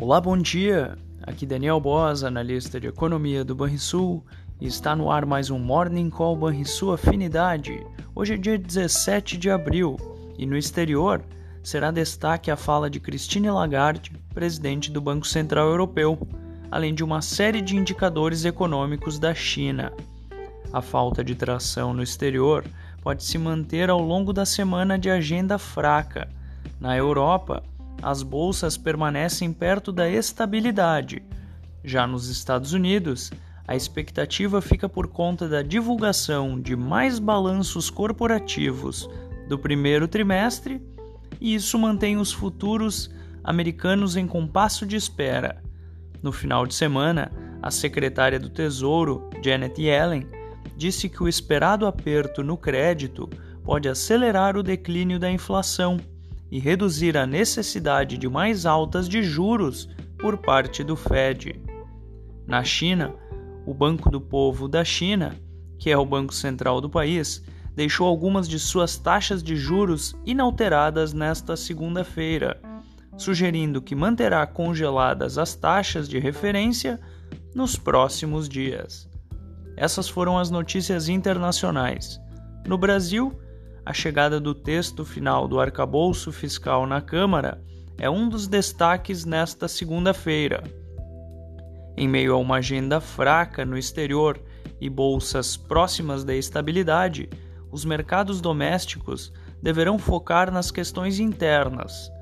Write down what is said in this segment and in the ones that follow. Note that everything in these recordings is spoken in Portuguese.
Olá, bom dia! Aqui Daniel Boas, analista de economia do Banrisul, e está no ar mais um Morning Call Banrisul Afinidade. Hoje é dia 17 de abril e no exterior será destaque a fala de Christine Lagarde, presidente do Banco Central Europeu, além de uma série de indicadores econômicos da China. A falta de tração no exterior pode se manter ao longo da semana de agenda fraca. Na Europa, as bolsas permanecem perto da estabilidade. Já nos Estados Unidos, a expectativa fica por conta da divulgação de mais balanços corporativos do primeiro trimestre, e isso mantém os futuros americanos em compasso de espera. No final de semana, a secretária do Tesouro, Janet Yellen, disse que o esperado aperto no crédito pode acelerar o declínio da inflação e reduzir a necessidade de mais altas de juros por parte do Fed. Na China, o Banco do Povo da China, que é o banco central do país, deixou algumas de suas taxas de juros inalteradas nesta segunda-feira, sugerindo que manterá congeladas as taxas de referência nos próximos dias. Essas foram as notícias internacionais. No Brasil, a chegada do texto final do arcabouço fiscal na Câmara é um dos destaques nesta segunda-feira. Em meio a uma agenda fraca no exterior e bolsas próximas da estabilidade, os mercados domésticos deverão focar nas questões internas,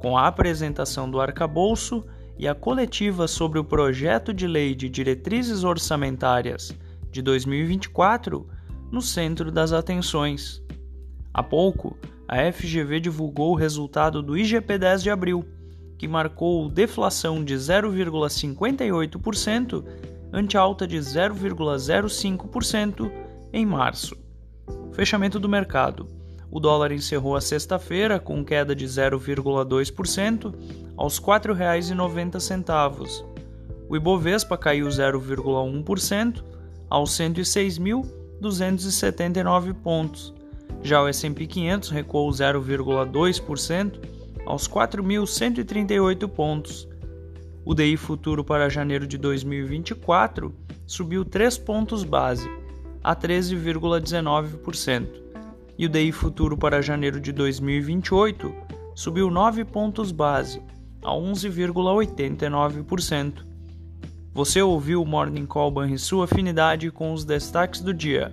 com a apresentação do arcabouço e a coletiva sobre o projeto de lei de diretrizes orçamentárias de 2024 no centro das atenções. Há pouco, a FGV divulgou o resultado do IGP-10 de abril, que marcou deflação de 0,58% ante alta de 0,05% em março. Fechamento do mercado. O dólar encerrou a sexta-feira com queda de 0,2% aos R$ 4,90. O Ibovespa caiu 0,1% aos 106.279 pontos já o S&P 500 recuou 0,2% aos 4.138 pontos. O DI futuro para janeiro de 2024 subiu 3 pontos base, a 13,19%, e o DI futuro para janeiro de 2028 subiu 9 pontos base, a 11,89%. Você ouviu o Morning Call Banrisul Afinidade com os destaques do dia.